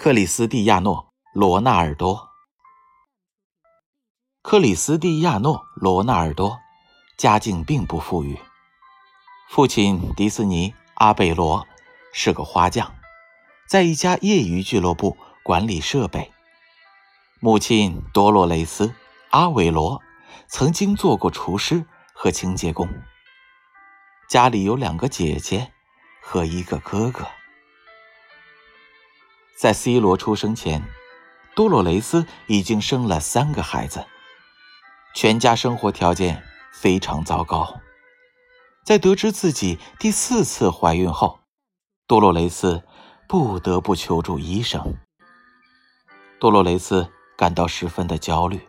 克里斯蒂亚诺·罗纳尔多。克里斯蒂亚诺·罗纳尔多家境并不富裕，父亲迪斯尼·阿贝罗是个花匠，在一家业余俱乐部管理设备；母亲多洛雷斯·阿韦罗曾经做过厨师和清洁工。家里有两个姐姐和一个哥哥。在 C 罗出生前，多洛雷斯已经生了三个孩子，全家生活条件非常糟糕。在得知自己第四次怀孕后，多洛雷斯不得不求助医生。多洛雷斯感到十分的焦虑，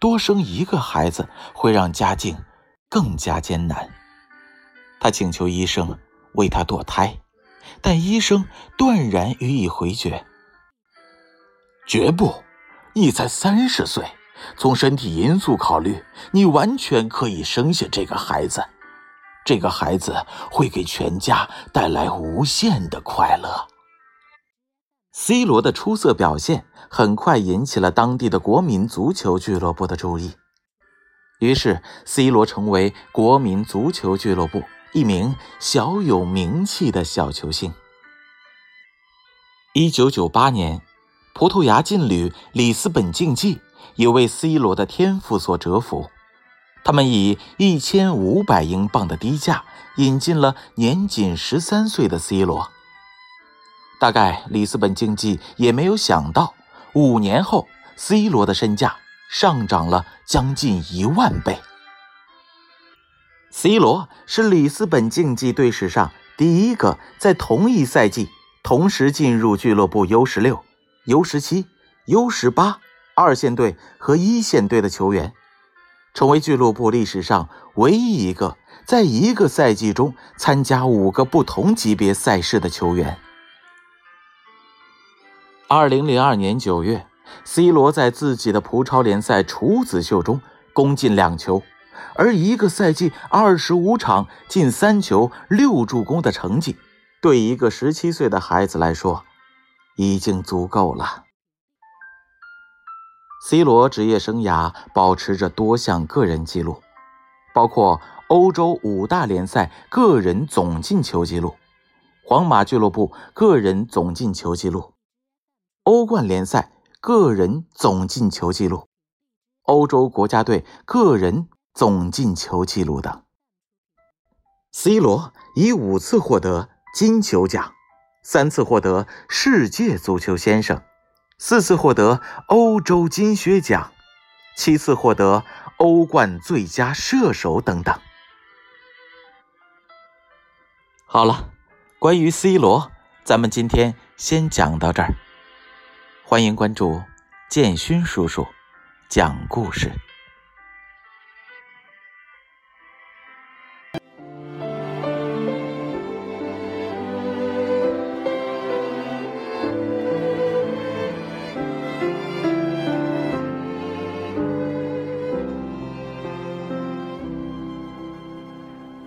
多生一个孩子会让家境更加艰难。他请求医生为他堕胎。但医生断然予以回绝。绝不，你才三十岁，从身体因素考虑，你完全可以生下这个孩子，这个孩子会给全家带来无限的快乐。C 罗的出色表现很快引起了当地的国民足球俱乐部的注意，于是 C 罗成为国民足球俱乐部。一名小有名气的小球星。一九九八年，葡萄牙劲旅里斯本竞技也为 C 罗的天赋所折服，他们以一千五百英镑的低价引进了年仅十三岁的 C 罗。大概里斯本竞技也没有想到，五年后 C 罗的身价上涨了将近一万倍。C 罗是里斯本竞技队史上第一个在同一赛季同时进入俱乐部 U 十六、U 十七、U 十八二线队和一线队的球员，成为俱乐部历史上唯一一个在一个赛季中参加五个不同级别赛事的球员。二零零二年九月，C 罗在自己的葡超联赛处子秀中攻进两球。而一个赛季二十五场进三球六助攻的成绩，对一个十七岁的孩子来说，已经足够了。C 罗职业生涯保持着多项个人纪录，包括欧洲五大联赛个人总进球纪录、皇马俱乐部个人总进球纪录、欧冠联赛个人总进球纪录、欧洲国家队个人。总进球纪录等。C 罗以五次获得金球奖，三次获得世界足球先生，四次获得欧洲金靴奖，七次获得欧冠最佳射手等等。好了，关于 C 罗，咱们今天先讲到这儿。欢迎关注建勋叔叔讲故事。